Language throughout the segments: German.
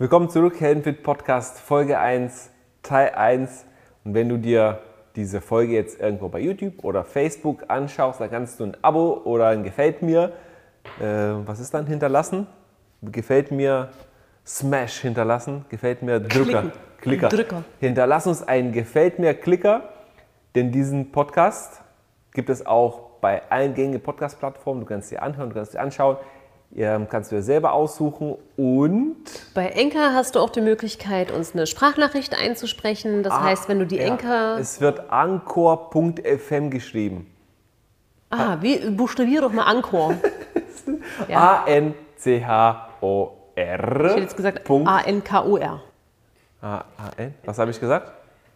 Willkommen zurück, Heldenfit Podcast Folge 1, Teil 1. Und wenn du dir diese Folge jetzt irgendwo bei YouTube oder Facebook anschaust, dann kannst du ein Abo oder ein Gefällt mir, äh, was ist dann, hinterlassen? Gefällt mir, Smash hinterlassen, gefällt mir, Drücker, Klicker. Drücker. Hinterlass uns einen Gefällt mir Klicker, denn diesen Podcast gibt es auch bei allen gängigen Podcast-Plattformen. Du kannst dir anhören, du kannst dir anschauen. Kannst du dir selber aussuchen und Bei Enka hast du auch die Möglichkeit, uns eine Sprachnachricht einzusprechen. Das heißt, wenn du die Ah, ja. Es wird anchor.fm geschrieben. Ah, wie, buchstabier doch mal Ankor. Ja. A-N-C-H-O-R. Ich hätte jetzt gesagt. A-N-K-O-R. A-N. Was habe ich gesagt?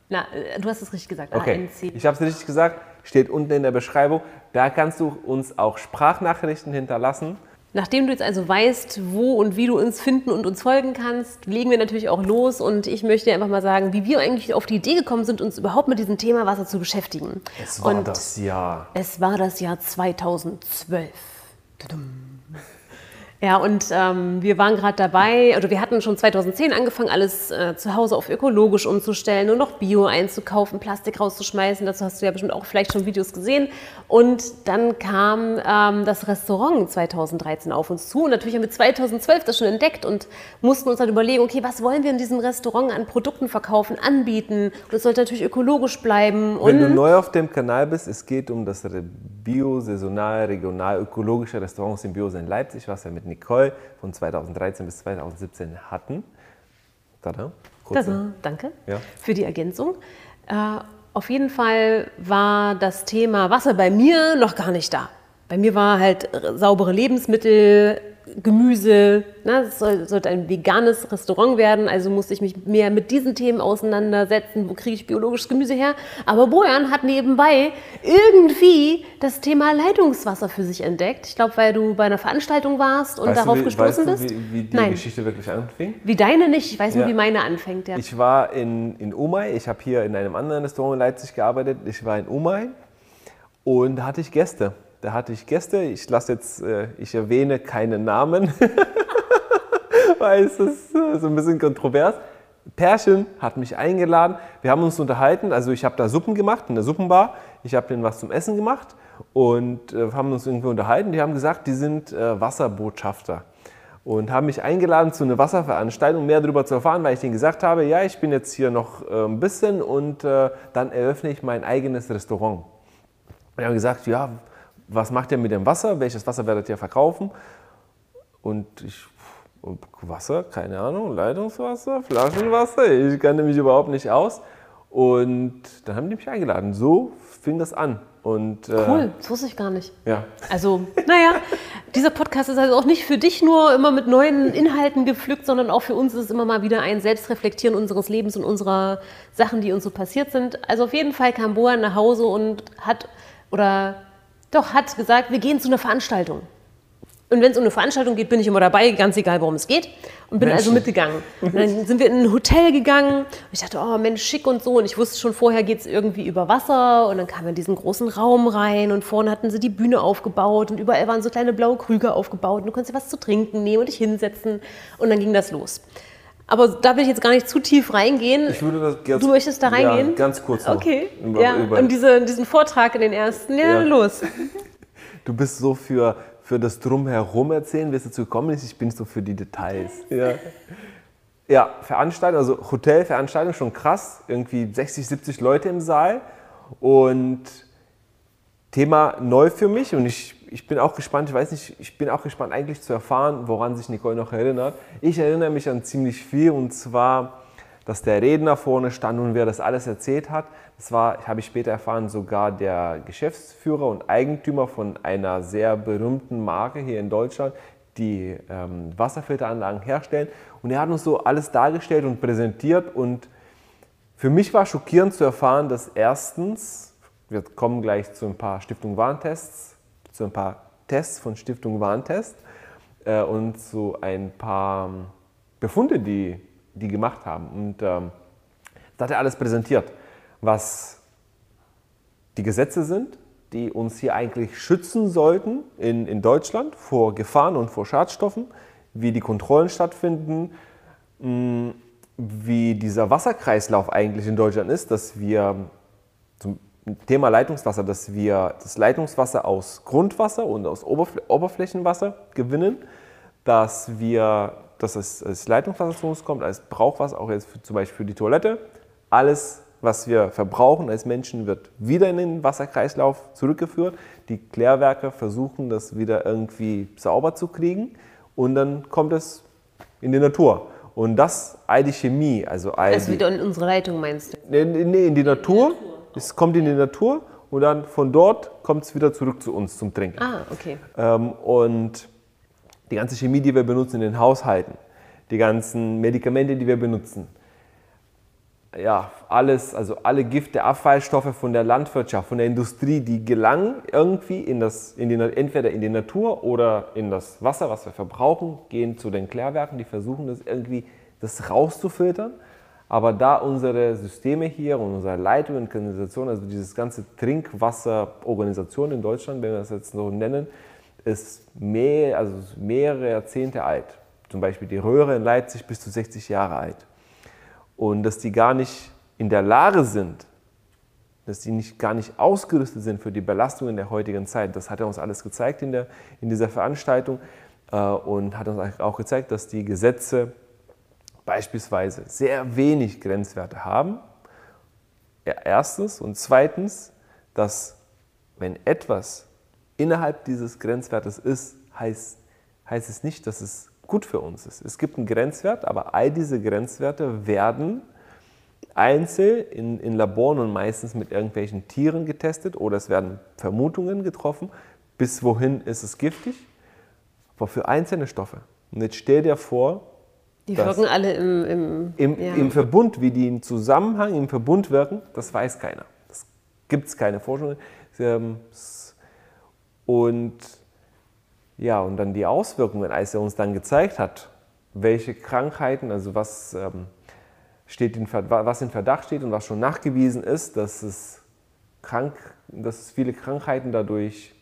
Na, äh, du hast es richtig gesagt. Okay, A-N-C. ich habe es richtig gesagt. Steht unten in der Beschreibung. Da kannst du uns auch Sprachnachrichten hinterlassen. Nachdem du jetzt also weißt, wo und wie du uns finden und uns folgen kannst, legen wir natürlich auch los. Und ich möchte dir einfach mal sagen, wie wir eigentlich auf die Idee gekommen sind, uns überhaupt mit diesem Thema Wasser zu beschäftigen. Es war und das Jahr. Es war das Jahr 2012. Tudum. Ja, und ähm, wir waren gerade dabei, oder wir hatten schon 2010 angefangen, alles äh, zu Hause auf ökologisch umzustellen und noch Bio einzukaufen, Plastik rauszuschmeißen. Dazu hast du ja bestimmt auch vielleicht schon Videos gesehen. Und dann kam ähm, das Restaurant 2013 auf uns zu. Und natürlich haben wir 2012 das schon entdeckt und mussten uns dann überlegen, okay, was wollen wir in diesem Restaurant an Produkten verkaufen, anbieten? Und es sollte natürlich ökologisch bleiben. Wenn du neu auf dem Kanal bist, es geht um das bio, saisonal, regional, ökologische Restaurant Symbiose in Leipzig, was wir mit Nicole von 2013 bis 2017 hatten. Tada. Kurze- Tada, danke Ja. für die Ergänzung. Äh, auf jeden Fall war das Thema Wasser bei mir noch gar nicht da. Bei mir war halt saubere Lebensmittel, Gemüse. Ne? Es soll, sollte ein veganes Restaurant werden, also musste ich mich mehr mit diesen Themen auseinandersetzen. Wo kriege ich biologisches Gemüse her? Aber Bojan hat nebenbei irgendwie das Thema Leitungswasser für sich entdeckt. Ich glaube, weil du bei einer Veranstaltung warst und Weißt darauf wie, gestoßen weißt bist. Du, wie, wie die Nein, Geschichte wirklich anfing? wie deine nicht. Ich weiß nur, Ja. wie meine anfängt. Ja. Ich war in, in Umay, ich habe hier in einem anderen Restaurant in Leipzig gearbeitet. Ich war in Umay und da hatte ich Gäste. Da hatte ich Gäste, ich lasse jetzt, äh, ich erwähne keine Namen, weil es ist äh, so ein bisschen kontrovers. Pärchen hat mich eingeladen, wir haben uns unterhalten, also ich habe da Suppen gemacht in der Suppenbar, ich habe denen was zum Essen gemacht und äh, haben uns irgendwie unterhalten. Die haben gesagt, die sind äh, Wasserbotschafter und haben mich eingeladen zu einer Wasserveranstaltung, um mehr darüber zu erfahren, weil ich denen gesagt habe, ja, ich bin jetzt hier noch äh, ein bisschen und äh, dann eröffne ich mein eigenes Restaurant. Und die haben gesagt, ja, was macht ihr mit dem Wasser? Welches Wasser werdet ihr verkaufen? Und ich, Wasser, keine Ahnung, Leitungswasser, Flaschenwasser, ich kannte mich überhaupt nicht aus. Und dann haben die mich eingeladen. So fing das an. Und, äh, Cool, das wusste ich gar nicht. Ja, Also, naja, dieser Podcast ist also auch nicht für dich nur immer mit neuen Inhalten gepflückt, sondern auch für uns ist es immer mal wieder ein Selbstreflektieren unseres Lebens und unserer Sachen, die uns so passiert sind. Also auf jeden Fall kam Boan nach Hause und hat, oder doch, hat gesagt, wir gehen zu einer Veranstaltung. Und wenn es um eine Veranstaltung geht, bin ich immer dabei, ganz egal, worum es geht. Und bin also Mensch. mitgegangen. Und dann sind wir in ein Hotel gegangen. Und ich dachte, oh Mensch, schick und so. Und ich wusste schon, vorher geht es irgendwie über Wasser. Und dann kamen wir in diesen großen Raum rein. Und vorne hatten sie die Bühne aufgebaut. Und überall waren so kleine blaue Krüge aufgebaut. Und du konntest dir was zu trinken nehmen und dich hinsetzen. Und dann ging das los. Aber da will ich jetzt gar nicht zu tief reingehen. ich würde das ganz, Du möchtest da reingehen? Ja, ganz kurz noch. Okay. Über, ja. über, Und diese, diesen Vortrag in den ersten. Ja, Ja. los. Du bist so für, für das Drumherum erzählen, wie es dazu gekommen ist. Ich bin so für die Details. Ja, ja Veranstaltung, also Hotelveranstaltung, schon krass. Irgendwie 60, 70 Leute im Saal. Und Thema neu für mich. Und ich, ich bin auch gespannt, ich weiß nicht, ich bin auch gespannt eigentlich zu erfahren, woran sich Nicole noch erinnert. Ich erinnere mich an ziemlich viel und zwar, dass der Redner vorne stand und wer das alles erzählt hat. Das war, habe ich später erfahren, sogar der Geschäftsführer und Eigentümer von einer sehr berühmten Marke hier in Deutschland, die ähm, Wasserfilteranlagen herstellen. Und er hat uns so alles dargestellt und präsentiert. Und für mich war schockierend zu erfahren, dass erstens, wir kommen gleich zu ein paar Stiftung Warntests, zu ein paar Tests von Stiftung Warntest äh, und zu ein paar ähm, Befunde, die die gemacht haben. Und ähm, das hat er alles präsentiert, was die Gesetze sind, die uns hier eigentlich schützen sollten in, in Deutschland vor Gefahren und vor Schadstoffen, wie die Kontrollen stattfinden, wie dieser Wasserkreislauf eigentlich in Deutschland ist, dass wir zum Thema Leitungswasser, dass wir das Leitungswasser aus Grundwasser und aus Oberfl Oberflächenwasser gewinnen, dass wir, dass es als Leitungswasser zu uns kommt, als Brauchwasser, auch jetzt für, zum Beispiel für die Toilette. Alles, was wir verbrauchen als Menschen, wird wieder in den Wasserkreislauf zurückgeführt. Die Klärwerke versuchen, das wieder irgendwie sauber zu kriegen und dann kommt es in die Natur. Und das all die Chemie, also all Also die, wieder in unsere Leitung meinst du? Nee, nee, in die Natur. Es kommt in die Natur und dann von dort kommt es wieder zurück zu uns zum Trinken. Ah, okay. Ähm, und die ganze Chemie, die wir benutzen in den Haushalten, die ganzen Medikamente, die wir benutzen, ja, alles, also alle Gifte, Abfallstoffe von der Landwirtschaft, von der Industrie, die gelangen irgendwie in das, in die, entweder in die Natur oder in das Wasser, was wir verbrauchen, gehen zu den Klärwerken, die versuchen das irgendwie das rauszufiltern. Aber da unsere Systeme hier und unsere Leitung und Kanalisation, also dieses ganze Trinkwasserorganisation in Deutschland, wenn wir das jetzt so nennen, ist mehr, also mehrere Jahrzehnte alt. Zum Beispiel die Röhre in Leipzig bis zu 60 Jahre alt und dass die gar nicht in der Lage sind, dass die nicht, gar nicht ausgerüstet sind für die Belastungen der heutigen Zeit. Das hat er uns alles gezeigt in, der, in dieser Veranstaltung äh, und hat uns auch gezeigt, dass die Gesetze beispielsweise sehr wenig Grenzwerte haben. Erstens und zweitens, dass wenn etwas innerhalb dieses Grenzwertes ist, heißt, heißt es nicht, dass es gut für uns ist. Es gibt einen Grenzwert, aber all diese Grenzwerte werden einzeln in, in Laboren und meistens mit irgendwelchen Tieren getestet oder es werden Vermutungen getroffen, bis wohin ist es giftig, aber für einzelne Stoffe. Und jetzt stell dir vor, Die wirken alle im, im, im, ja. im Verbund, wie die im Zusammenhang, im Verbund wirken, das weiß keiner. Das gibt es keine Forschung. Ähm, Und ja, und dann die Auswirkungen, als er uns dann gezeigt hat, welche Krankheiten, also was, ähm, steht in, was in Verdacht steht und was schon nachgewiesen ist, dass es, krank, dass es viele Krankheiten dadurch,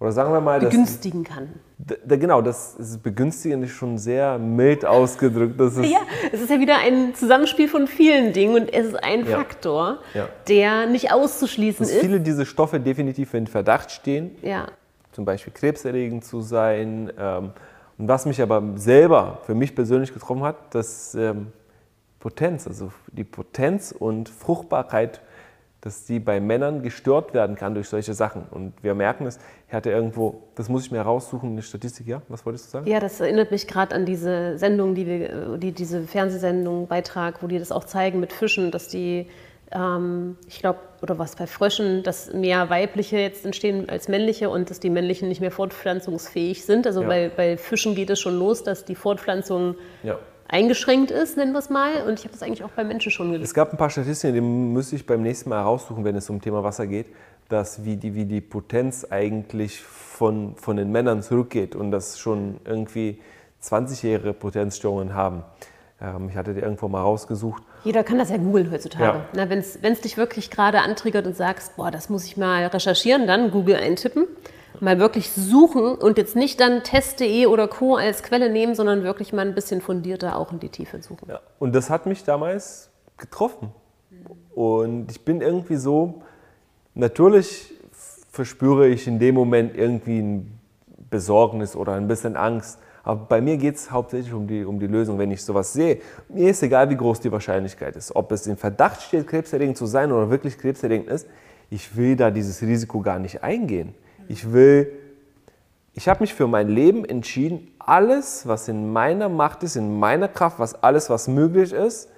oder sagen wir mal, dass, begünstigen kann. D- d- genau, das ist begünstigend ist schon sehr mild ausgedrückt. Das ist, Ja, es ist ja wieder ein Zusammenspiel von vielen Dingen und es ist ein Ja. Faktor, Ja. der nicht auszuschließen dass ist. viele dieser Stoffe definitiv in Verdacht stehen, Ja, zum Beispiel krebserregend zu sein. Ähm, und was mich aber selber, für mich persönlich getroffen hat, dass ähm, Potenz, also die Potenz und Fruchtbarkeit, dass die bei Männern gestört werden kann durch solche Sachen. Und wir merken es, ich hatte irgendwo, das muss ich mir raussuchen, eine Statistik, ja? Was wolltest du sagen? ja, das erinnert mich gerade an diese Sendung, die wir, die, diese Fernsehsendung, Beitrag, wo die das auch zeigen mit Fischen, dass die, ähm, ich glaube, oder was bei Fröschen, dass mehr weibliche jetzt entstehen als männliche und dass die männlichen nicht mehr fortpflanzungsfähig sind. Also Ja. bei, bei Fischen geht es schon los, dass die Fortpflanzung Ja. Eingeschränkt ist, nennen wir es mal. Und ich habe das eigentlich auch bei Menschen schon gelesen. Es gab ein paar Statistiken, die müsste ich beim nächsten Mal heraussuchen, wenn es um Thema Wasser geht, dass wie die, wie die Potenz eigentlich von, von den Männern zurückgeht und dass schon irgendwie 20-jährige Potenzstörungen haben. Ähm, ich hatte die irgendwo mal rausgesucht. Jeder kann das ja googeln heutzutage. Ja. Wenn es dich wirklich gerade antriggert und sagst, boah, das muss ich mal recherchieren, dann Google eintippen, mal wirklich suchen und jetzt nicht dann test.de oder Co. als Quelle nehmen, sondern wirklich mal ein bisschen fundierter auch in die Tiefe suchen. Ja. Und das hat mich damals getroffen. Und ich bin irgendwie so, natürlich verspüre ich in dem Moment irgendwie ein Besorgnis oder ein bisschen Angst. Aber bei mir geht es hauptsächlich um die, um die Lösung. Wenn ich sowas sehe, mir ist egal, wie groß die Wahrscheinlichkeit ist. Ob es in Verdacht steht, krebserregend zu sein oder wirklich krebserregend ist, ich will da dieses Risiko gar nicht eingehen. Ich will, ich habe mich für mein Leben entschieden, alles, was in meiner Macht ist, in meiner Kraft, was alles, was möglich ist,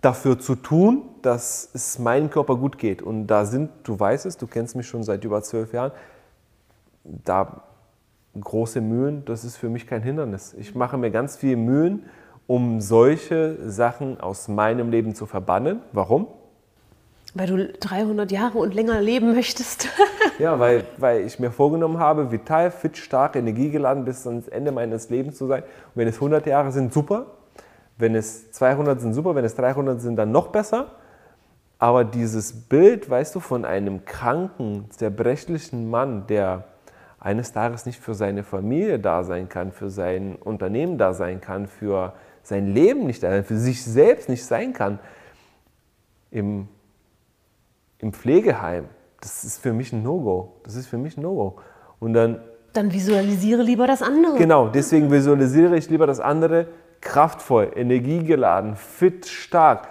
dafür zu tun, dass es meinem Körper gut geht. Und da sind, du weißt es, du kennst mich schon seit über zwölf Jahren, da große Mühen, das ist für mich kein Hindernis. Ich mache mir ganz viel Mühen, um solche Sachen aus meinem Leben zu verbannen. Warum? Weil du 300 Jahre und länger leben möchtest. Ja, weil, weil ich mir vorgenommen habe, vital, fit, stark, energiegeladen bis ans Ende meines Lebens zu sein. Und wenn es 100 Jahre sind, super. Wenn es 200 sind, super. Wenn es 300 sind, dann noch besser. Aber dieses Bild, weißt du, von einem kranken, zerbrechlichen Mann, der eines Tages nicht für seine Familie da sein kann, für sein Unternehmen da sein kann, für sein Leben nicht da sein, für sich selbst nicht sein kann, im, im Pflegeheim, das ist für mich ein No-Go. Das ist für mich ein No-Go. Und dann. Dann visualisiere lieber das andere. Genau, deswegen visualisiere ich lieber das andere kraftvoll, energiegeladen, fit, stark,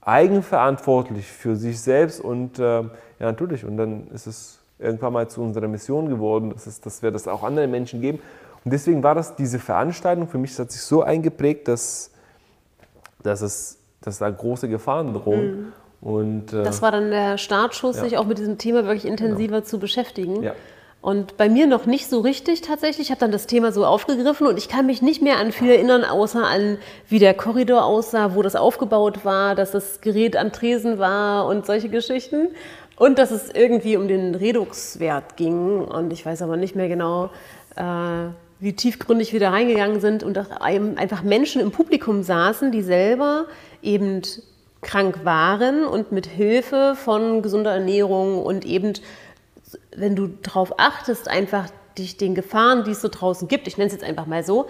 eigenverantwortlich für sich selbst und äh, ja, natürlich. Und dann ist es irgendwann mal zu unserer Mission geworden, dass, es, dass wir das auch anderen Menschen geben. Und deswegen war das diese Veranstaltung für mich, das hat sich so eingeprägt, dass, dass, es, dass da große Gefahren drohen. Mhm. Und, äh, das war dann der Startschuss, ja. sich auch mit diesem Thema wirklich intensiver genau. zu beschäftigen. Ja. Und bei mir noch nicht so richtig tatsächlich. Ich habe dann das Thema so aufgegriffen und ich kann mich nicht mehr an viel erinnern, außer an, wie der Korridor aussah, wo das aufgebaut war, dass das Gerät am Tresen war und solche Geschichten. Und dass es irgendwie um den Reduxwert ging. Und ich weiß aber nicht mehr genau, äh, wie tiefgründig wir da reingegangen sind und dass einfach Menschen im Publikum saßen, die selber eben krank waren und mit Hilfe von gesunder Ernährung und eben, wenn du darauf achtest, einfach dich den Gefahren, die es so draußen gibt, ich nenne es jetzt einfach mal so,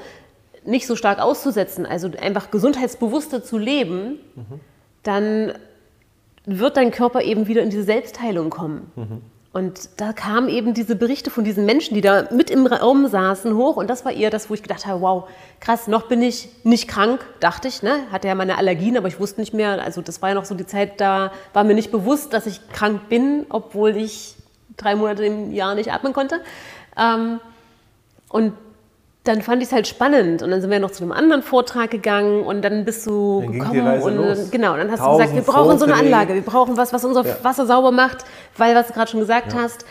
nicht so stark auszusetzen, also einfach gesundheitsbewusster zu leben, mhm. dann wird dein Körper eben wieder in diese Selbstheilung kommen. Mhm. Und da kamen eben diese Berichte von diesen Menschen, die da mit im Raum saßen, hoch. Und das war eher das, wo ich gedacht habe, wow, krass, noch bin ich nicht krank, dachte ich. Ne? Hatte ja meine Allergien, aber ich wusste nicht mehr. Also das war ja noch so die Zeit, da war mir nicht bewusst, dass ich krank bin, obwohl ich drei Monate im Jahr nicht atmen konnte. Ähm, und dann fand ich es halt spannend und dann sind wir noch zu einem anderen Vortrag gegangen und dann bist du dann gekommen und los. genau, dann hast Tausend du gesagt, wir brauchen so eine Anlage, wir brauchen was, was unser ja. Wasser sauber macht, weil was du gerade schon gesagt ja. hast,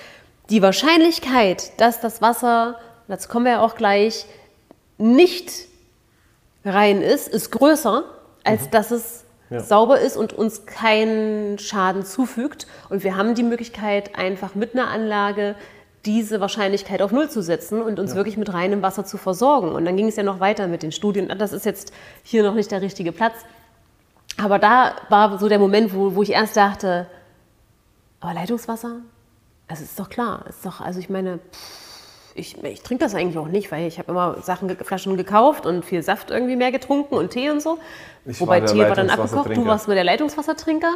die Wahrscheinlichkeit, dass das Wasser, dazu kommen wir ja auch gleich, nicht rein ist, ist größer, als mhm. dass es ja. sauber ist und uns keinen Schaden zufügt. Und wir haben die Möglichkeit, einfach mit einer Anlage diese Wahrscheinlichkeit auf Null zu setzen und uns ja. wirklich mit reinem Wasser zu versorgen. Und dann ging es ja noch weiter mit den Studien. Das ist jetzt hier noch nicht der richtige Platz. Aber da war so der Moment, wo, wo ich erst dachte, aber Leitungswasser? Also ist doch klar, ist doch, also ich meine, ich, ich trinke das eigentlich auch nicht, weil ich habe immer Sachen, Flaschen gekauft und viel Saft irgendwie mehr getrunken und Tee und so. Ich Wobei Tee war dann abgekocht, du warst nur der Leitungswassertrinker.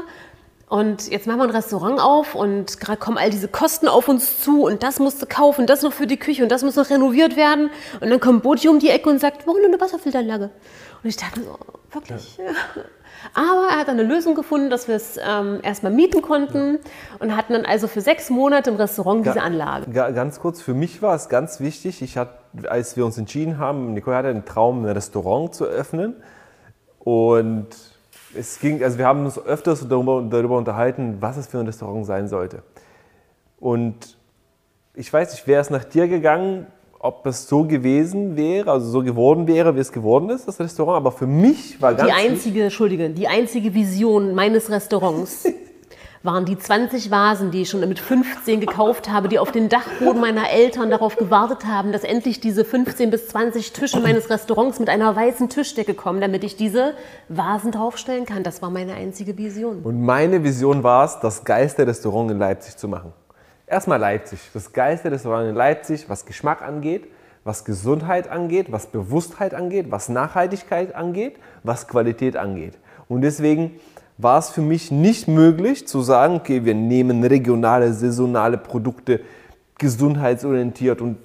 Und jetzt machen wir ein Restaurant auf und gerade kommen all diese Kosten auf uns zu und das musst du kaufen, das noch für die Küche und das muss noch renoviert werden. Und dann kommt Boti um die Ecke und sagt, warum nur eine Wasserfilteranlage? Und ich dachte so, wirklich? Ja. Aber er hat eine Lösung gefunden, dass wir es ähm, erstmal mieten konnten und hatten dann also für sechs Monate im Restaurant diese Anlage. Ganz kurz, für mich war es ganz wichtig, ich hatte, als wir uns entschieden haben, Nicole hatte den Traum, ein Restaurant zu öffnen und es ging, also wir haben uns öfters darüber, darüber unterhalten, was es für ein Restaurant sein sollte. Und ich weiß nicht, wäre es nach dir gegangen, ob es so gewesen wäre, also so geworden wäre, wie es geworden ist, das Restaurant. Aber für mich war ganz. Die einzige, Entschuldige, die einzige Vision meines Restaurants waren die 20 Vasen, die ich schon mit 15 gekauft habe, die auf den Dachboden meiner Eltern darauf gewartet haben, dass endlich diese 15 bis 20 Tische meines Restaurants mit einer weißen Tischdecke kommen, damit ich diese Vasen draufstellen kann. Das war meine einzige Vision. Und meine Vision war es, das geilste Restaurant in Leipzig zu machen. Erstmal Leipzig. Das geilste Restaurant in Leipzig, was Geschmack angeht, was Gesundheit angeht, was Bewusstheit angeht, was Nachhaltigkeit angeht, was Qualität angeht. Und deswegen war es für mich nicht möglich zu sagen, okay, wir nehmen regionale, saisonale Produkte, gesundheitsorientiert und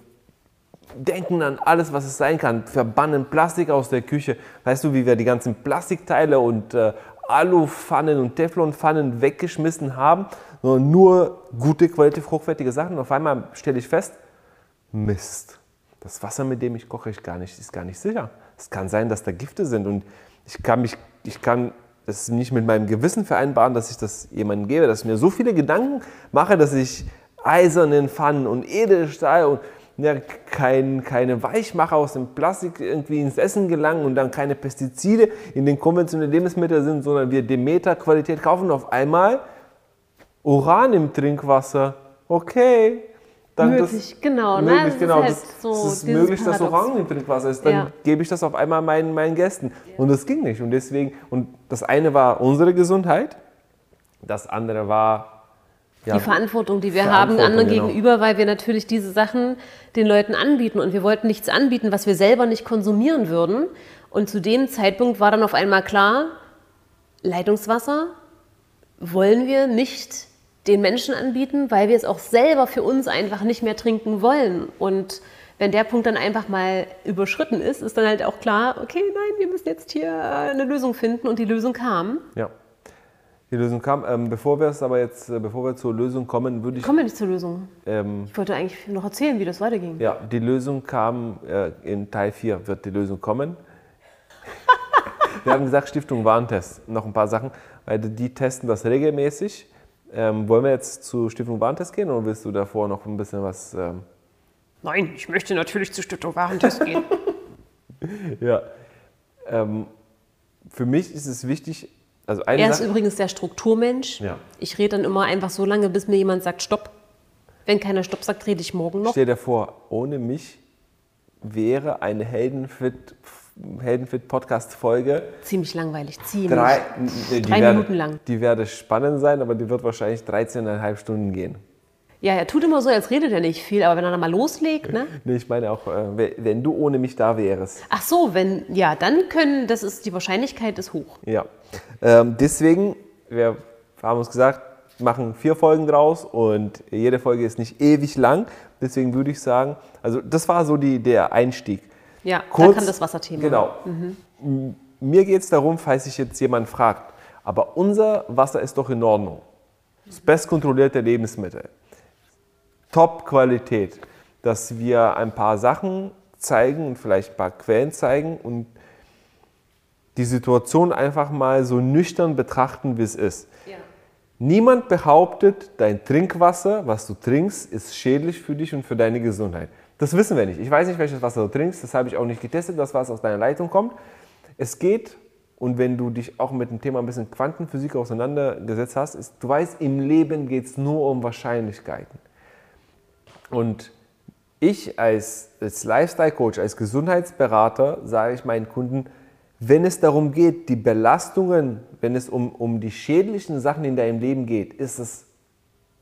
denken an alles, was es sein kann, verbannen Plastik aus der Küche. Weißt du, wie wir die ganzen Plastikteile und äh, Alupfannen und Teflonpfannen weggeschmissen haben, sondern nur gute, qualitativ hochwertige Sachen. Und auf einmal stelle ich fest, Mist, das Wasser, mit dem ich koche, ist gar nicht, ist gar nicht sicher. Es kann sein, dass da Gifte sind und ich kann mich, ich kann das nicht mit meinem Gewissen vereinbaren, dass ich das jemandem gebe, dass ich mir so viele Gedanken mache, dass ich eisernen Pfannen und Edelstahl und ja, kein, keine Weichmacher aus dem Plastik irgendwie ins Essen gelangen und dann keine Pestizide in den konventionellen Lebensmitteln sind, sondern wir Demeter-Qualität kaufen und auf einmal Uran im Trinkwasser. Okay, dann möglich, das, genau. Möglich, ne? genau. Halt das, so das ist möglich, dass Orangen im Trinkwasser ist. Dann ja. gebe ich das auf einmal meinen, meinen Gästen. Ja. Und das ging nicht. Und deswegen, und das eine war unsere Gesundheit, das andere war Ja, die Verantwortung, die wir haben Verantwortung, anderen genau. gegenüber, weil wir natürlich diese Sachen den Leuten anbieten und wir wollten nichts anbieten, was wir selber nicht konsumieren würden. Und zu dem Zeitpunkt war dann auf einmal klar, Leitungswasser wollen wir nicht den Menschen anbieten, weil wir es auch selber für uns einfach nicht mehr trinken wollen. Und wenn der Punkt dann einfach mal überschritten ist, ist dann halt auch klar, okay, nein, wir müssen jetzt hier äh, eine Lösung finden und die Lösung kam. Ja. Die Lösung kam. Ähm, bevor wir es aber jetzt, äh, bevor wir zur Lösung kommen, würde ich. Kommen wir nicht zur Lösung. Ähm, Ich wollte eigentlich noch erzählen, wie das weiterging. ja, die Lösung kam äh, in Teil 4, wird die Lösung kommen. wir haben gesagt, Stiftung Warentest. Noch ein paar Sachen, weil die testen das regelmäßig. Ähm, wollen wir jetzt zu Stiftung Warentest gehen oder willst du davor noch ein bisschen was? Ähm, Nein, ich möchte natürlich zur Stiftung Warentest gehen. ja. Ähm, für mich ist es wichtig, also eine er ist Sache, übrigens der Strukturmensch. Ja. Ich rede dann immer einfach so lange, bis mir jemand sagt Stopp. Wenn keiner Stopp sagt, rede ich morgen noch. Stell dir vor, ohne mich wäre eine Heldenfit, Heldenfit Podcast-Folge Ziemlich langweilig, ziemlich. drei, die Drei werde, Minuten lang. Die werde spannend sein, aber die wird wahrscheinlich 13,5 Stunden gehen. Ja, er tut immer so, als redet er nicht viel, aber wenn er dann mal loslegt, ne? Nee, ich meine auch, äh, we- wenn du ohne mich da wärst. Ach so, wenn, ja, dann können, das ist, die Wahrscheinlichkeit ist hoch. Ja. Ähm, deswegen, wir haben uns gesagt, machen vier Folgen draus und jede Folge ist nicht ewig lang. Deswegen würde ich sagen, also das war so die, der Einstieg. Ja, da Kurz- kann das Wasserthema. Genau. M- Mir geht es darum, falls sich jetzt jemand fragt, aber unser Wasser ist doch in Ordnung. Das bestkontrollierte Lebensmittel. Top-Qualität. Dass wir ein paar Sachen zeigen und vielleicht ein paar Quellen zeigen und die Situation einfach mal so nüchtern betrachten, wie es ist. Ja. Niemand behauptet, dein Trinkwasser, was du trinkst, ist schädlich für dich und für deine Gesundheit. Das wissen wir nicht. Ich weiß nicht, welches Wasser du trinkst, das habe ich auch nicht getestet, das was aus deiner Leitung kommt. Es geht, und wenn du dich auch mit dem Thema ein bisschen Quantenphysik auseinandergesetzt hast, ist, du weißt, im Leben geht es nur um Wahrscheinlichkeiten. Und ich als, als Lifestyle-Coach, als Gesundheitsberater sage ich meinen Kunden, wenn es darum geht, die Belastungen, wenn es um, um die schädlichen Sachen in deinem Leben geht, ist es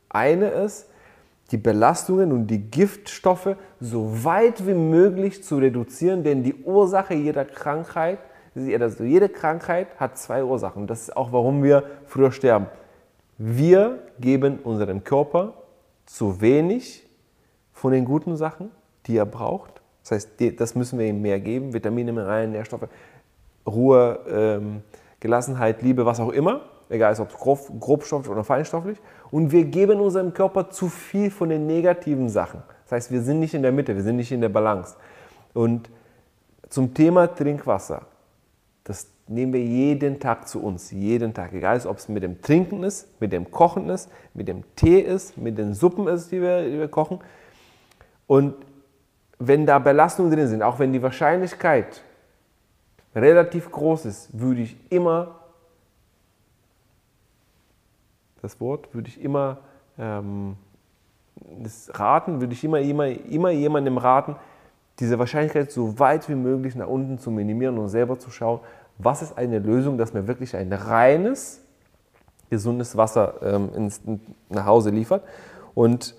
eine ist, die Belastungen und die Giftstoffe so weit wie möglich zu reduzieren, denn die Ursache jeder Krankheit, also jede Krankheit hat zwei Ursachen. Das ist auch, warum wir früher sterben. Wir geben unserem Körper zu wenig von den guten Sachen, die er braucht. Das heißt, das müssen wir ihm mehr geben, Vitamine, Mineralien, Nährstoffe, Ruhe, ähm, Gelassenheit, Liebe, was auch immer, egal ob es grob, grobstofflich oder feinstofflich. Und wir geben unserem Körper zu viel von den negativen Sachen. Das heißt, wir sind nicht in der Mitte, wir sind nicht in der Balance. Und zum Thema Trinkwasser, das nehmen wir jeden Tag zu uns, jeden Tag. Egal, ob es mit dem Trinken ist, mit dem Kochen ist, mit dem Tee ist, mit den Suppen ist, die wir, die wir kochen. Und wenn da Belastungen drin sind, auch wenn die Wahrscheinlichkeit relativ groß ist, würde ich immer, das Wort, würde ich immer ähm, das raten, würde ich immer, immer, immer jemandem raten, diese Wahrscheinlichkeit so weit wie möglich nach unten zu minimieren und selber zu schauen, was ist eine Lösung, dass mir wirklich ein reines, gesundes Wasser ähm, ins, nach Hause liefert. Und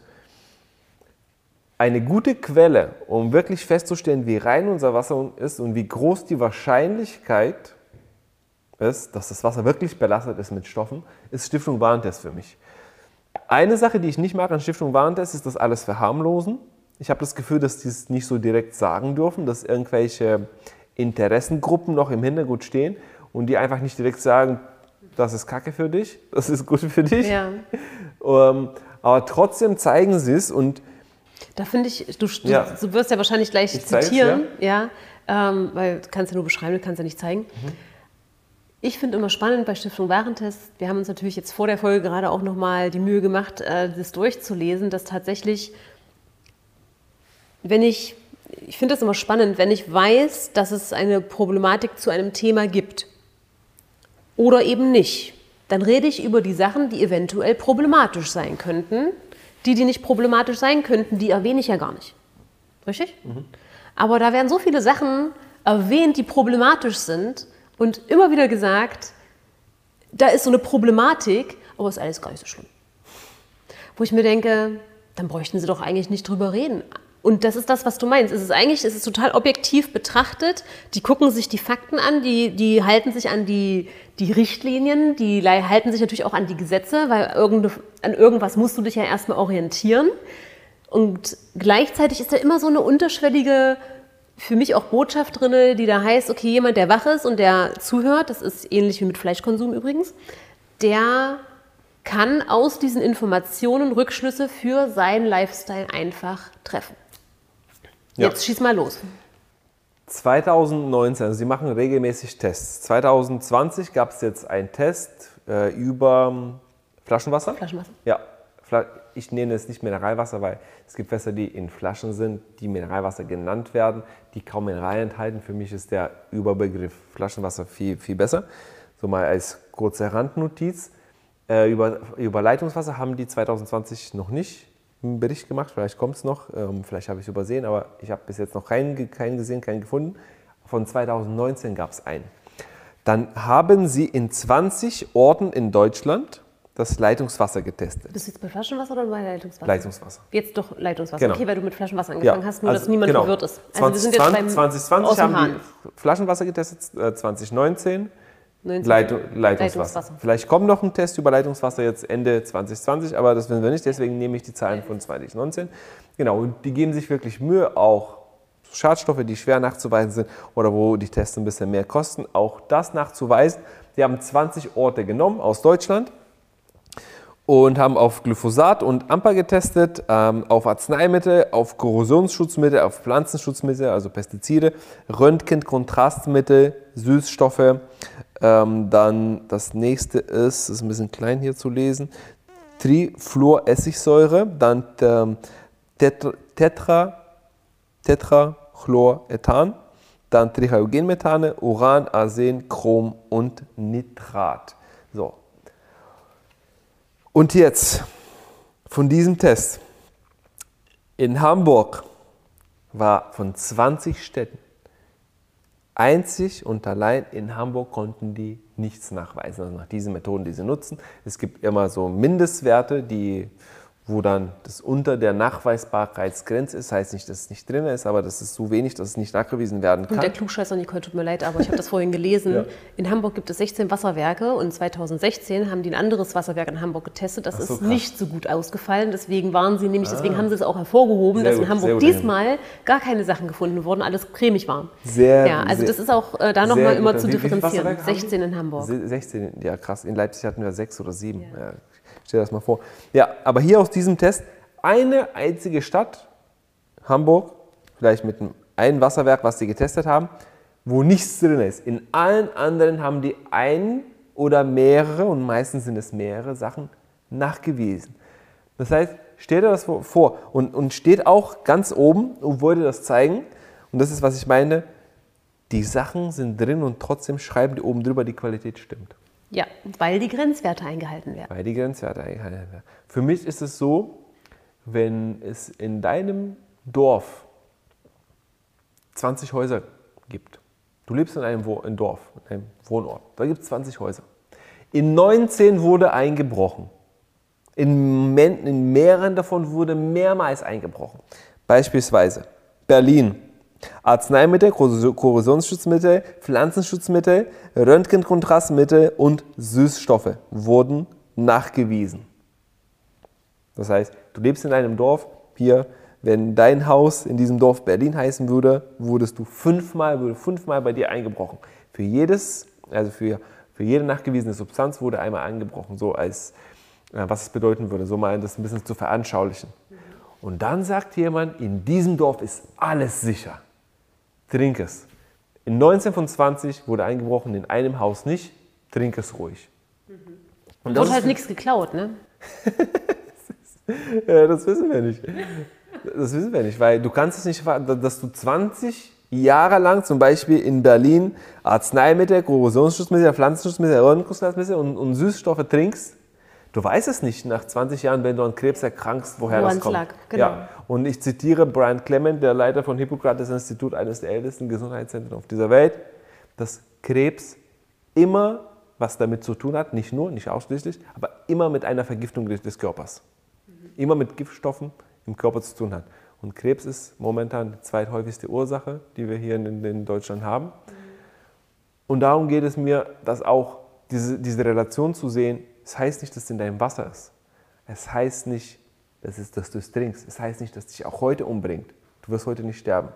eine gute Quelle, um wirklich festzustellen, wie rein unser Wasser ist und wie groß die Wahrscheinlichkeit ist, dass das Wasser wirklich belastet ist mit Stoffen, ist Stiftung Warentest für mich. Eine Sache, die ich nicht mag an Stiftung Warentest, ist das alles verharmlosen. Ich habe das Gefühl, dass die es nicht so direkt sagen dürfen, dass irgendwelche Interessengruppen noch im Hintergrund stehen und die einfach nicht direkt sagen, das ist Kacke für dich, das ist gut für dich. Ja. Ähm, aber trotzdem zeigen sie es und Da finde ich, du, du, Ja. du wirst ja wahrscheinlich gleich Ich zitieren, ja, ähm, weil du kannst ja nur beschreiben, du kannst ja nicht zeigen. Mhm. Ich finde immer spannend bei Stiftung Warentest, wir haben uns natürlich jetzt vor der Folge gerade auch nochmal die Mühe gemacht, äh, das durchzulesen, dass tatsächlich, wenn ich, ich finde das immer spannend, wenn ich weiß, dass es eine Problematik zu einem Thema gibt oder eben nicht, dann rede ich über die Sachen, die eventuell problematisch sein könnten. Die, die nicht problematisch sein könnten, die erwähne ich ja gar nicht. Richtig? Aber da werden so viele Sachen erwähnt, die problematisch sind und immer wieder gesagt, da ist so eine Problematik, aber ist alles gar nicht so schlimm. wo ich mir denke, dann bräuchten sie doch eigentlich nicht drüber reden. Und das ist das, was du meinst. Es ist eigentlich, es ist total objektiv betrachtet. Die gucken sich die Fakten an, die, die halten sich an die, die Richtlinien, die halten sich natürlich auch an die Gesetze, weil an irgendwas musst du dich ja erstmal orientieren. Und gleichzeitig ist da immer so eine unterschwellige, für mich auch Botschaft drin, die da heißt, okay, jemand, der wach ist und der zuhört, das ist ähnlich wie mit Fleischkonsum übrigens, der kann aus diesen Informationen Rückschlüsse für seinen Lifestyle einfach treffen. Ja. Jetzt schieß mal los. 2019, also Sie machen regelmäßig Tests. 2020 gab es jetzt einen Test äh, über Flaschenwasser. Flaschenwasser. Ja, ich nenne es nicht Mineralwasser, weil es gibt Wässer, die in Flaschen sind, die Mineralwasser genannt werden, die kaum Mineralien enthalten. Für mich ist der Überbegriff Flaschenwasser viel, viel besser. So mal als kurze Randnotiz. Äh, über, über Leitungswasser haben die 2020 noch nicht einen Bericht gemacht, vielleicht kommt es noch, ähm, vielleicht habe ich es übersehen, aber ich habe bis jetzt noch keinen, keinen gesehen, keinen gefunden. Von 2019 gab es einen. Dann haben sie in 20 Orten in Deutschland das Leitungswasser getestet. Bist du jetzt bei Flaschenwasser oder bei Leitungswasser? Leitungswasser. Jetzt doch Leitungswasser. Genau. Okay, weil du mit Flaschenwasser angefangen ja. hast, nur also, dass niemand genau. verwirrt ist. Also 20, wir sind jetzt beim 2020 haben die Flaschenwasser getestet, äh, 2019 Leitung, Leitungswasser. Leitungswasser. Vielleicht kommt noch ein Test über Leitungswasser jetzt Ende 2020, aber das wissen wir nicht, deswegen nehme ich die Zahlen von 2019. Genau, und die geben sich wirklich Mühe, auch Schadstoffe, die schwer nachzuweisen sind oder wo die Tests ein bisschen mehr kosten, auch das nachzuweisen. Die haben 20 Orte genommen aus Deutschland und haben auf Glyphosat und Amper getestet, ähm, auf Arzneimittel, auf Korrosionsschutzmittel, auf Pflanzenschutzmittel, also Pestizide, Röntgenkontrastmittel, Süßstoffe, ähm, dann das nächste ist, ist ein bisschen klein hier zu lesen, Trifluoressigsäure, dann ähm, Tetra, Tetra, Tetrachlorethan, dann Trihalogenmethane, Uran, Arsen, Chrom und Nitrat. So. Und jetzt von diesem Test. In Hamburg war von 20 Städten Einzig und allein in Hamburg konnten die nichts nachweisen, also nach diesen Methoden, die sie nutzen. Es gibt immer so Mindestwerte, die wo dann das unter der Nachweisbarkeitsgrenze ist. Heißt nicht, dass es nicht drin ist, aber das ist so wenig, dass es nicht nachgewiesen werden kann. Und der Klugscheißer, Nicole, tut mir leid, aber ich habe das vorhin gelesen. ja. In Hamburg gibt es 16 Wasserwerke und 2016 haben die ein anderes Wasserwerk in Hamburg getestet. Das so, ist krass. nicht so gut ausgefallen. Deswegen waren sie nämlich, ah. deswegen haben sie es auch hervorgehoben, sehr dass gut, in Hamburg diesmal gar keine Sachen gefunden wurden, alles cremig war. Sehr Ja, also sehr, das ist auch äh, da nochmal immer zu differenzieren. 16 in Hamburg. 16, ja krass. In Leipzig hatten wir sechs oder sieben. Ja. Ja. Stell dir das mal vor. Ja, aber hier aus diesem Test eine einzige Stadt, Hamburg, vielleicht mit einem Wasserwerk, was sie getestet haben, wo nichts drin ist. In allen anderen haben die ein oder mehrere, und meistens sind es mehrere Sachen, nachgewiesen. Das heißt, stell dir das vor und, und steht auch ganz oben und wollte das zeigen. Und das ist, was ich meine. Die Sachen sind drin und trotzdem schreiben die oben drüber, die Qualität stimmt. Ja, weil die Grenzwerte eingehalten werden. Weil die Grenzwerte eingehalten werden. Für mich ist es so, wenn es in deinem Dorf 20 Häuser gibt. Du lebst in einem Dorf, in einem Wohnort. Da gibt es 20 Häuser. In 19 wurde eingebrochen. In, in mehreren davon wurde mehrmals eingebrochen. Beispielsweise Berlin Arzneimittel, Korrosionsschutzmittel, Pflanzenschutzmittel, Röntgenkontrastmittel und Süßstoffe wurden nachgewiesen. Das heißt, du lebst in einem Dorf, hier, wenn dein Haus in diesem Dorf Berlin heißen würde, wurdest du fünfmal, wurde fünfmal bei dir eingebrochen. Für jedes, also für, für jede nachgewiesene Substanz wurde einmal eingebrochen, so als, äh, was es bedeuten würde, so mal das ein bisschen zu veranschaulichen. Und dann sagt jemand, in diesem Dorf ist alles sicher trink es. In 19 von 20 wurde eingebrochen, in einem Haus nicht, trink es ruhig. Mhm. Und Wurde halt nichts geklaut, ne? ja, das wissen wir nicht. Das wissen wir nicht, weil du kannst es nicht, dass du 20 Jahre lang zum Beispiel in Berlin Arzneimittel, Korrosionsschutzmittel, Pflanzenschutzmittel, Röntgenkontrastmittel und, und Süßstoffe trinkst Du weißt es nicht nach 20 Jahren, wenn du an Krebs erkrankst, woher Woran das kommt. Lag. Genau. Ja. Und ich zitiere Brian Clement, der Leiter von Hippokrates Institut, eines der ältesten Gesundheitszentren auf dieser Welt, dass Krebs immer was damit zu tun hat, nicht nur, nicht ausschließlich, aber immer mit einer Vergiftung des Körpers. Mhm. immer mit Giftstoffen im Körper zu tun hat. Und Krebs ist momentan die zweithäufigste Ursache, die wir hier in, in Deutschland haben. Und darum geht es mir, dass auch diese, diese Relation zu sehen, es heißt nicht, dass es in deinem Wasser ist. Es heißt nicht, dass, es, dass du es trinkst. Es heißt nicht, dass dich auch heute umbringt. Du wirst heute nicht sterben.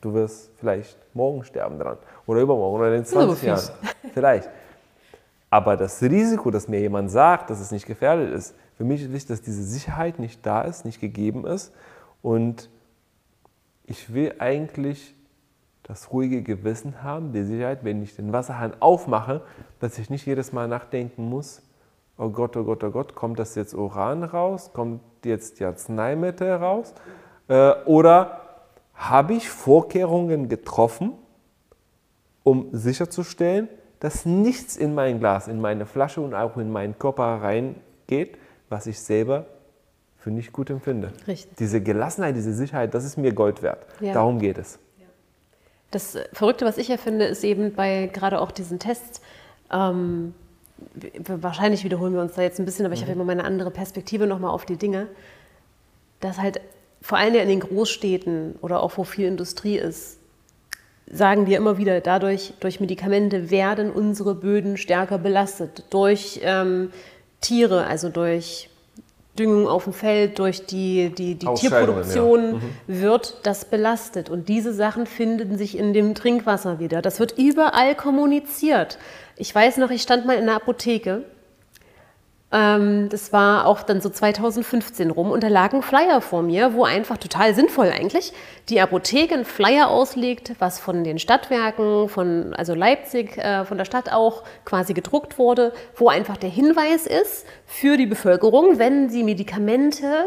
Du wirst vielleicht morgen sterben dran oder übermorgen oder in 20 Jahren. Vielleicht. Aber das Risiko, dass mir jemand sagt, dass es nicht gefährdet ist, für mich ist wichtig, dass diese Sicherheit nicht da ist, nicht gegeben ist. Und ich will eigentlich das ruhige Gewissen haben, die Sicherheit, wenn ich den Wasserhahn aufmache, dass ich nicht jedes Mal nachdenken muss, oh Gott, oh Gott, oh Gott, kommt das jetzt Uran raus, kommt jetzt die Arzneimittel raus? Äh, oder habe ich Vorkehrungen getroffen, um sicherzustellen, dass nichts in mein Glas, in meine Flasche und auch in meinen Körper reingeht, was ich selber für nicht gut empfinde. Richtig. Diese Gelassenheit, diese Sicherheit, das ist mir Gold wert. Ja. Darum geht es. Das Verrückte, was ich ja finde, ist eben bei gerade auch diesen Tests, ähm, wahrscheinlich wiederholen wir uns da jetzt ein bisschen, aber ich mhm. habe immer meine andere Perspektive nochmal auf die Dinge, dass halt vor allem ja in den Großstädten oder auch wo viel Industrie ist, sagen wir immer wieder, dadurch, durch Medikamente werden unsere Böden stärker belastet. Durch ähm, Tiere, also durch Düngung auf dem Feld, durch die, die, die Tierproduktion ja. mhm. wird das belastet. Und diese Sachen finden sich in dem Trinkwasser wieder. Das wird überall kommuniziert. Ich weiß noch, ich stand mal in der Apotheke ähm, das war auch dann so 2015 rum und da lag ein Flyer vor mir, wo einfach total sinnvoll eigentlich die Apotheke einen Flyer auslegt, was von den Stadtwerken, von also Leipzig, äh, von der Stadt auch quasi gedruckt wurde, wo einfach der Hinweis ist für die Bevölkerung, wenn sie Medikamente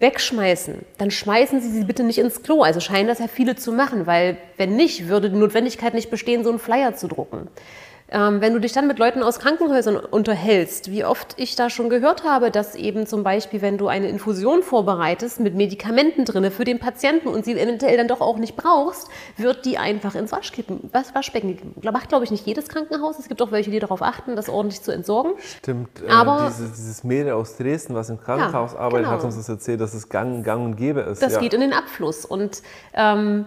wegschmeißen, dann schmeißen Sie sie bitte nicht ins Klo. Also scheinen das ja viele zu machen, weil wenn nicht, würde die Notwendigkeit nicht bestehen, so einen Flyer zu drucken. Ähm, wenn du dich dann mit Leuten aus Krankenhäusern unterhältst, wie oft ich da schon gehört habe, dass eben zum Beispiel, wenn du eine Infusion vorbereitest mit Medikamenten drin für den Patienten und sie eventuell dann doch auch nicht brauchst, wird die einfach ins Waschkippen, was, Waschbecken. Macht, glaube ich, nicht jedes Krankenhaus. Es gibt auch welche, die darauf achten, das ordentlich zu entsorgen. Stimmt. Äh, Aber dieses, dieses Mädel aus Dresden, was im Krankenhaus ja, arbeitet, genau. hat uns das erzählt, dass es gang, gang und gäbe ist. Das ja. geht in den Abfluss. Und ähm,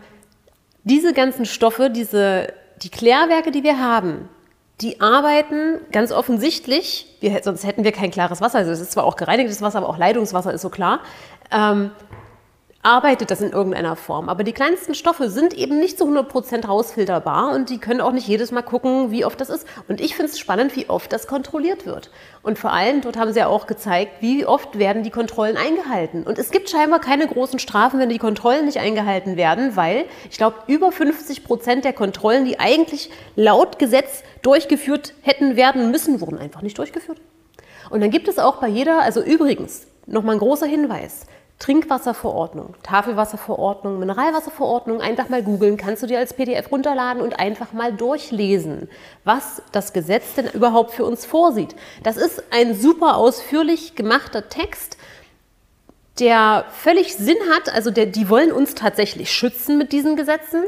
diese ganzen Stoffe, diese, die Klärwerke, die wir haben, die arbeiten ganz offensichtlich, wir, sonst hätten wir kein klares Wasser, also es ist zwar auch gereinigtes Wasser, aber auch Leitungswasser ist so klar, ähm, arbeitet das in irgendeiner Form. Aber die kleinsten Stoffe sind eben nicht zu 100% rausfilterbar und die können auch nicht jedes Mal gucken, wie oft das ist. Und ich finde es spannend, wie oft das kontrolliert wird. Und vor allem, dort haben sie ja auch gezeigt, wie oft werden die Kontrollen eingehalten. Und es gibt scheinbar keine großen Strafen, wenn die Kontrollen nicht eingehalten werden, weil ich glaube, über 50% der Kontrollen, die eigentlich laut Gesetz durchgeführt hätten werden müssen, wurden einfach nicht durchgeführt. Und dann gibt es auch bei jeder, also übrigens, nochmal ein großer Hinweis, Trinkwasserverordnung, Tafelwasserverordnung, Mineralwasserverordnung, einfach mal googeln, kannst du dir als PDF runterladen und einfach mal durchlesen, was das Gesetz denn überhaupt für uns vorsieht. Das ist ein super ausführlich gemachter Text, der völlig Sinn hat, also der, die wollen uns tatsächlich schützen mit diesen Gesetzen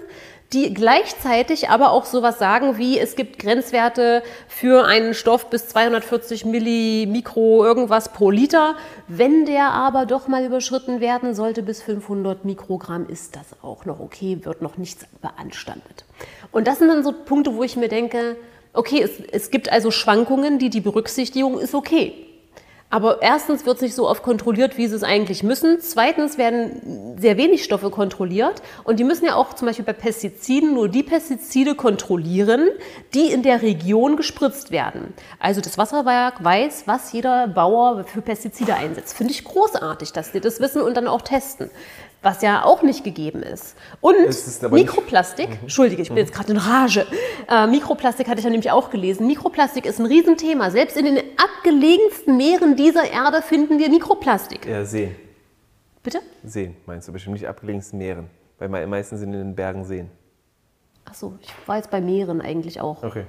die gleichzeitig aber auch sowas sagen wie, es gibt Grenzwerte für einen Stoff bis 240 Millimikro irgendwas pro Liter. Wenn der aber doch mal überschritten werden sollte bis 500 Mikrogramm, ist das auch noch okay, wird noch nichts beanstandet. Und das sind dann so Punkte, wo ich mir denke, okay, es, es gibt also Schwankungen, die die Berücksichtigung ist okay. Aber erstens wird es nicht so oft kontrolliert, wie sie es eigentlich müssen. Zweitens werden sehr wenig Stoffe kontrolliert. Und die müssen ja auch zum Beispiel bei Pestiziden nur die Pestizide kontrollieren, die in der Region gespritzt werden. Also das Wasserwerk weiß, was jeder Bauer für Pestizide einsetzt. Finde ich großartig, dass die das wissen und dann auch testen was ja auch nicht gegeben ist. Und ist Mikroplastik, mhm. Entschuldige, ich bin jetzt gerade in Rage. Äh, Mikroplastik hatte ich ja nämlich auch gelesen. Mikroplastik ist ein Riesenthema. Selbst in den abgelegensten Meeren dieser Erde finden wir Mikroplastik. Ja, Seen. Bitte? Seen, meinst du bestimmt nicht abgelegensten Meeren. Weil meistens sind in den Bergen Seen. Ach so, ich war jetzt bei Meeren eigentlich auch. Okay.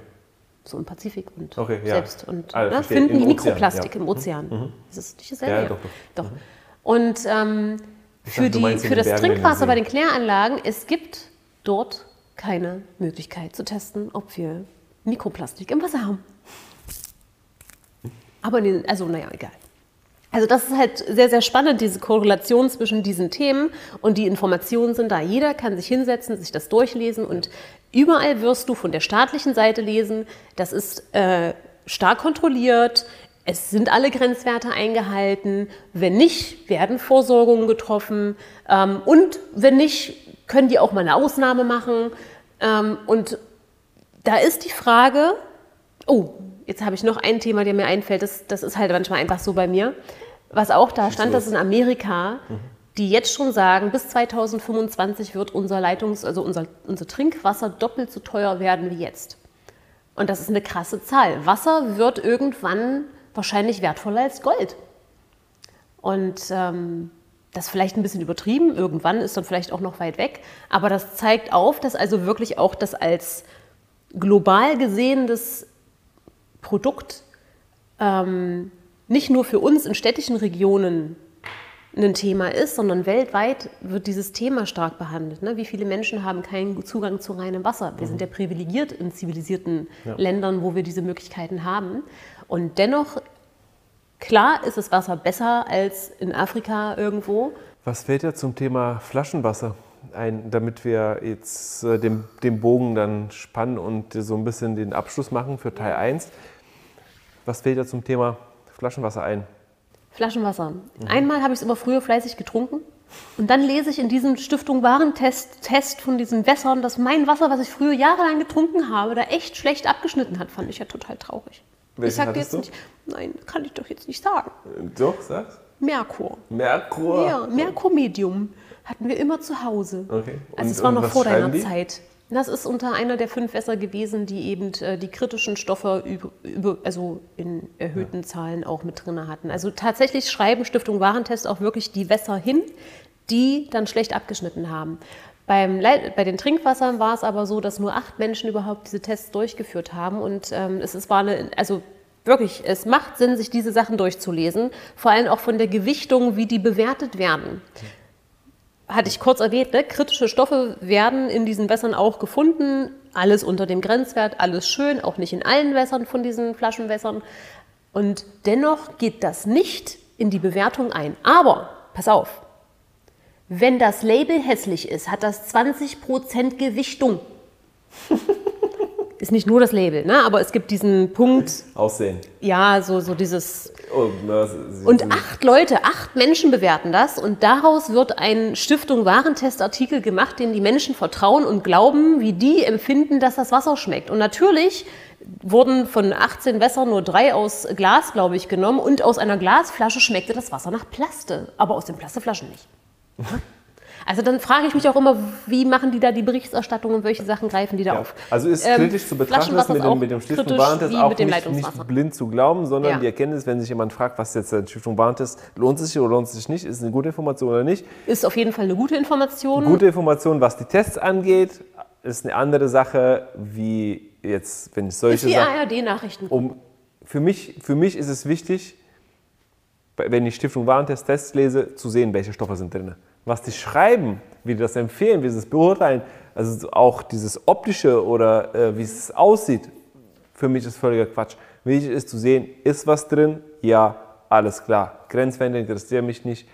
So im Pazifik und okay, ja. selbst. Und also, ne, finden die Mikroplastik ja. im Ozean. Mhm. Das ist nicht dasselbe. Ja, doch, doch. doch. Mhm. Und ähm, für, die, für das Trinkwasser bei den Kläranlagen, es gibt dort keine Möglichkeit zu testen, ob wir Mikroplastik im Wasser haben. Aber, den, also naja, egal. Also das ist halt sehr, sehr spannend, diese Korrelation zwischen diesen Themen und die Informationen sind da. Jeder kann sich hinsetzen, sich das durchlesen und überall wirst du von der staatlichen Seite lesen, das ist äh, stark kontrolliert, es sind alle Grenzwerte eingehalten, wenn nicht, werden Vorsorgungen getroffen ähm, und wenn nicht, können die auch mal eine Ausnahme machen. Ähm, und da ist die Frage, oh, jetzt habe ich noch ein Thema, der mir einfällt, das, das ist halt manchmal einfach so bei mir. Was auch da stand, dass in Amerika, die jetzt schon sagen, bis 2025 wird unser Leitungs-, also unser, unser Trinkwasser doppelt so teuer werden wie jetzt. Und das ist eine krasse Zahl. Wasser wird irgendwann wahrscheinlich wertvoller als Gold. Und ähm, das ist vielleicht ein bisschen übertrieben, irgendwann ist dann vielleicht auch noch weit weg, aber das zeigt auf, dass also wirklich auch das als global gesehenes Produkt ähm, nicht nur für uns in städtischen Regionen ein Thema ist, sondern weltweit wird dieses Thema stark behandelt. Ne? Wie viele Menschen haben keinen Zugang zu reinem Wasser? Wir mhm. sind ja privilegiert in zivilisierten ja. Ländern, wo wir diese Möglichkeiten haben. Und dennoch, klar ist das Wasser besser als in Afrika irgendwo. Was fällt ja zum Thema Flaschenwasser ein, damit wir jetzt äh, den, den Bogen dann spannen und so ein bisschen den Abschluss machen für Teil 1? Was fällt ja zum Thema Flaschenwasser ein? Flaschenwasser. Mhm. Einmal habe ich es immer früher fleißig getrunken. Und dann lese ich in diesem Stiftung Warentest Test von diesen Wässern, dass mein Wasser, was ich früher jahrelang getrunken habe, da echt schlecht abgeschnitten hat. Fand ich ja total traurig. Welchen ich sag jetzt nicht, nein, kann ich doch jetzt nicht sagen. Doch, sag's. Merkur. Merkur? Ja, Merkur Medium hatten wir immer zu Hause. Okay. Also es war noch vor deiner die? Das ist unter einer der fünf Wässer gewesen, die eben äh, die kritischen Stoffe über, also in erhöhten ja. Zahlen auch mit drin hatten. Also tatsächlich schreiben Stiftung Warentest auch wirklich die Wässer hin, die dann schlecht abgeschnitten haben. Beim bei den Trinkwassern war es aber so, dass nur acht Menschen überhaupt diese Tests durchgeführt haben. Und ähm, es, es war eine, also wirklich, es macht Sinn, sich diese Sachen durchzulesen. Vor allem auch von der Gewichtung, wie die bewertet werden hatte ich kurz erwähnt, ne? kritische Stoffe werden in diesen Wässern auch gefunden. Alles unter dem Grenzwert, alles schön, auch nicht in allen Wässern von diesen Flaschenwässern. Und dennoch geht das nicht in die Bewertung ein. Aber, pass auf, wenn das Label hässlich ist, hat das 20% Gewichtung. ist nicht nur das Label, ne? aber es gibt diesen Punkt. Aussehen. Ja, so, so dieses. Oh, na, und acht Leute, acht Menschen bewerten das und daraus wird ein Stiftung Warentestartikel gemacht, den die Menschen vertrauen und glauben, wie die empfinden, dass das Wasser schmeckt. Und natürlich wurden von 18 Wässern nur drei aus Glas, glaube ich, genommen und aus einer Glasflasche schmeckte das Wasser nach Plaste, aber aus den Plasteflaschen nicht. Also dann frage ich mich auch immer, wie machen die da die Berichterstattung und welche Sachen greifen die da ja. auf? Also ist ähm, kritisch zu betrachten, dass mit dem, mit dem Stiftung Warentest auch nicht, nicht, blind zu glauben, sondern ja. die Erkenntnis, wenn sich jemand fragt, was jetzt der Stiftung Warentest, lohnt es sich oder lohnt es sich nicht, ist es eine gute Information oder nicht? Ist auf jeden Fall eine gute Information. Eine gute Information, was die Tests angeht, ist eine andere Sache, wie jetzt, wenn ich solche ist die ARD-Nachrichten. Um, für, mich, für mich ist es wichtig, wenn ich Stiftung Warentest Tests lese, zu sehen, welche Stoffe sind drin was die schreiben, wie die das empfehlen, wie sie es beurteilen, also auch dieses optische oder äh, wie es aussieht, für mich ist völliger Quatsch. Wichtig ist zu sehen, ist was drin? Ja, alles klar. Grenzwände interessieren mich nicht.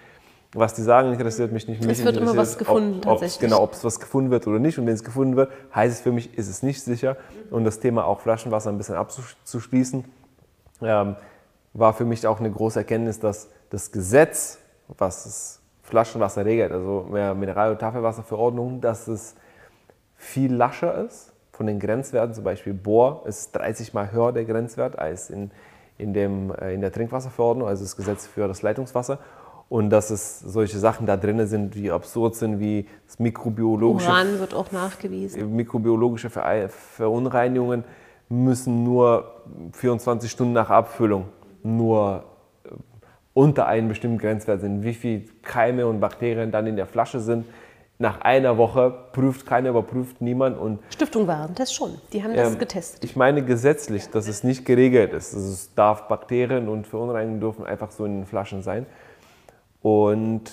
Was die sagen, interessiert mich nicht. Mich es wird immer was gefunden, ob, tatsächlich. Genau, ob es was gefunden wird oder nicht. Und wenn es gefunden wird, heißt es für mich, ist es nicht sicher. Und das Thema auch Flaschenwasser ein bisschen abzuschließen, ähm, war für mich auch eine große Erkenntnis, dass das Gesetz, was es Flaschenwasser regelt, also mehr Mineral- und Tafelwasserverordnung, dass es viel lascher ist von den Grenzwerten. Zum Beispiel Bohr ist 30 mal höher der Grenzwert als in, in, dem, äh, in der Trinkwasserverordnung, also das Gesetz für das Leitungswasser. Und dass es solche Sachen da drin sind, die absurd sind, wie das mikrobiologische. Uran wird auch nachgewiesen. Mikrobiologische Verunreinigungen müssen nur 24 Stunden nach Abfüllung nur unter einem bestimmten Grenzwert sind, wie viele Keime und Bakterien dann in der Flasche sind. Nach einer Woche prüft keiner, überprüft niemand. Und, Stiftung Warentest schon, die haben das ähm, getestet. Ich meine gesetzlich, dass es nicht geregelt ist. Also es darf Bakterien und Verunreinigungen dürfen einfach so in den Flaschen sein. Und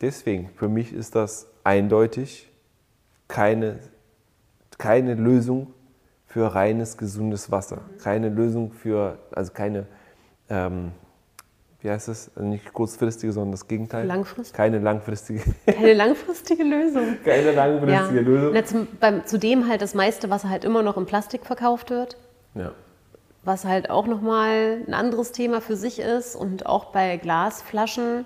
deswegen, für mich ist das eindeutig keine, keine Lösung für reines, gesundes Wasser. Keine Lösung für, also keine ähm, wie heißt es? Also nicht kurzfristige, sondern das Gegenteil. Langfristig? Keine langfristige, Keine langfristige Lösung. keine langfristige Lösung. Na, zum, beim, zudem halt das meiste, was halt immer noch in Plastik verkauft wird, Ja. was halt auch nochmal ein anderes Thema für sich ist. Und auch bei Glasflaschen,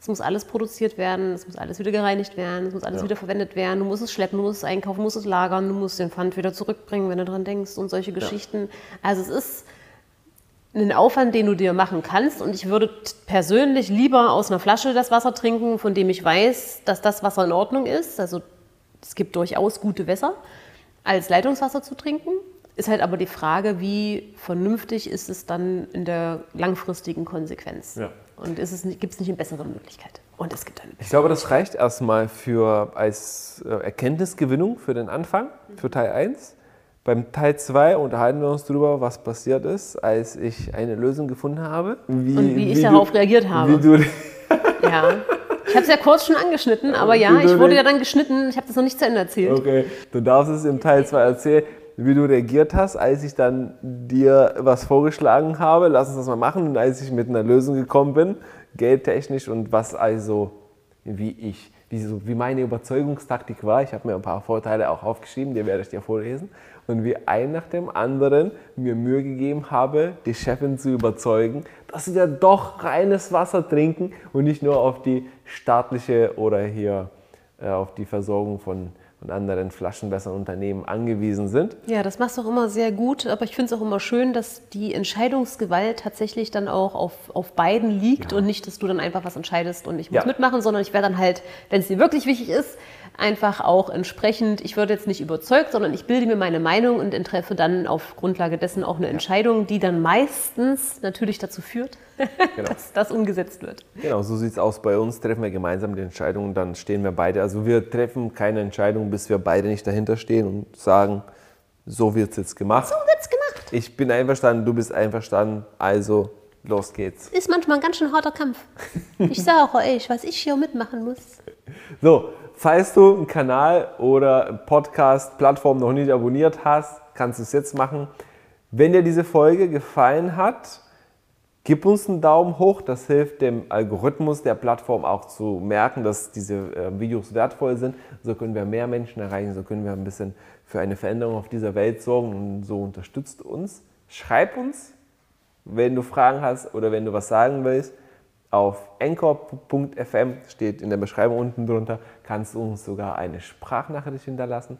es muss alles produziert werden, es muss alles wieder gereinigt werden, es muss alles Ja. wieder verwendet werden. Du musst es schleppen, du musst es einkaufen, du musst es lagern, du musst den Pfand wieder zurückbringen, wenn du dran denkst und solche Geschichten. Also es ist ein Aufwand, den du dir machen kannst. Und ich würde persönlich lieber aus einer Flasche das Wasser trinken, von dem ich weiß, dass das Wasser in Ordnung ist. Also es gibt durchaus gute Wässer, als Leitungswasser zu trinken. Ist halt aber die Frage, wie vernünftig ist es dann in der langfristigen Konsequenz. Ja. Und gibt es nicht eine bessere Möglichkeit? Und es gibt eine Ich glaube, das reicht erstmal für, als äh, Erkenntnisgewinnung für den Anfang, für Teil 1. Beim Teil 2 unterhalten wir uns darüber, was passiert ist, als ich eine Lösung gefunden habe. Wie, Und wie ich du- darauf reagiert habe. Wie du, Ja. Ich habe es ja kurz schon angeschnitten, aber ja, du ich wurde ja dann geschnitten. Ich habe das noch nicht zu Ende erzählt. okay, du darfst es im Teil 2 erzählen, wie du reagiert hast, als ich dann dir was vorgeschlagen habe. Lass uns das mal machen. Und als ich mit einer Lösung gekommen bin, geldtechnisch und was also, wie ich, wie, so, wie meine Überzeugungstaktik war. Ich habe mir ein paar Vorteile auch aufgeschrieben, die werde ich dir vorlesen. Und wie ein nach dem anderen mir Mühe gegeben habe, die Chefin zu überzeugen, dass wir doch reines Wasser trinken und nicht nur auf die staatliche oder hier äh, auf die Versorgung von, von anderen Flaschenwässerunternehmen angewiesen sind. Ja, das machst du auch immer sehr gut, aber ich finde es auch immer schön, dass die Entscheidungsgewalt tatsächlich dann auch auf, auf beiden liegt Ja. und nicht, dass du dann einfach was entscheidest und ich muss Ja. mitmachen, sondern ich werde dann halt, wenn es dir wirklich wichtig ist, einfach auch entsprechend, ich werde jetzt nicht überzeugt, sondern ich bilde mir meine Meinung und treffe dann auf Grundlage dessen auch eine Entscheidung, die dann meistens natürlich dazu führt, Genau. dass das umgesetzt wird. Genau, so sieht es aus. Bei uns treffen wir gemeinsam die Entscheidung, dann stehen wir beide. Also wir treffen keine Entscheidung, bis wir beide nicht dahinter stehen und sagen, so wird es jetzt gemacht. So wird's gemacht. Ich bin einverstanden, du bist einverstanden, also los geht's. Ist manchmal ein ganz schön harter Kampf. Ich sage euch, was ich hier mitmachen muss. So, falls du einen Kanal oder Podcast-Plattform noch nicht abonniert hast, kannst du es jetzt machen. Wenn dir diese Folge gefallen hat, gib uns einen Daumen hoch. Das hilft dem Algorithmus der Plattform auch zu merken, dass diese äh, Videos wertvoll sind. So können wir mehr Menschen erreichen, so können wir ein bisschen für eine Veränderung auf dieser Welt sorgen und so unterstützt uns. Schreib uns, wenn du Fragen hast oder wenn du was sagen willst. Auf anchor.fm steht in der Beschreibung unten drunter, kannst du uns sogar eine Sprachnachricht hinterlassen.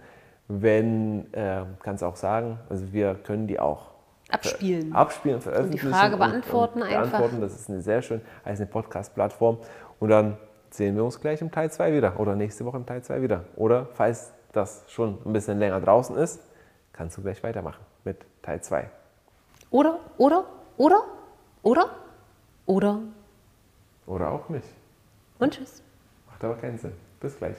Wenn, äh, kannst auch sagen, also wir können die auch Abspielen. abspielen, veröffentlichen. Frage beantworten einfach. beantworten. Das ist eine sehr schön, als eine Podcast-Plattform. Und dann sehen wir uns gleich im Teil 2 wieder oder nächste Woche im Teil 2 wieder. Oder falls das schon ein bisschen länger draußen ist, kannst du gleich weitermachen mit Teil 2. Oder, oder, oder, oder, oder Oder auch nicht. und tschüss. Macht aber keinen Sinn. Bis gleich.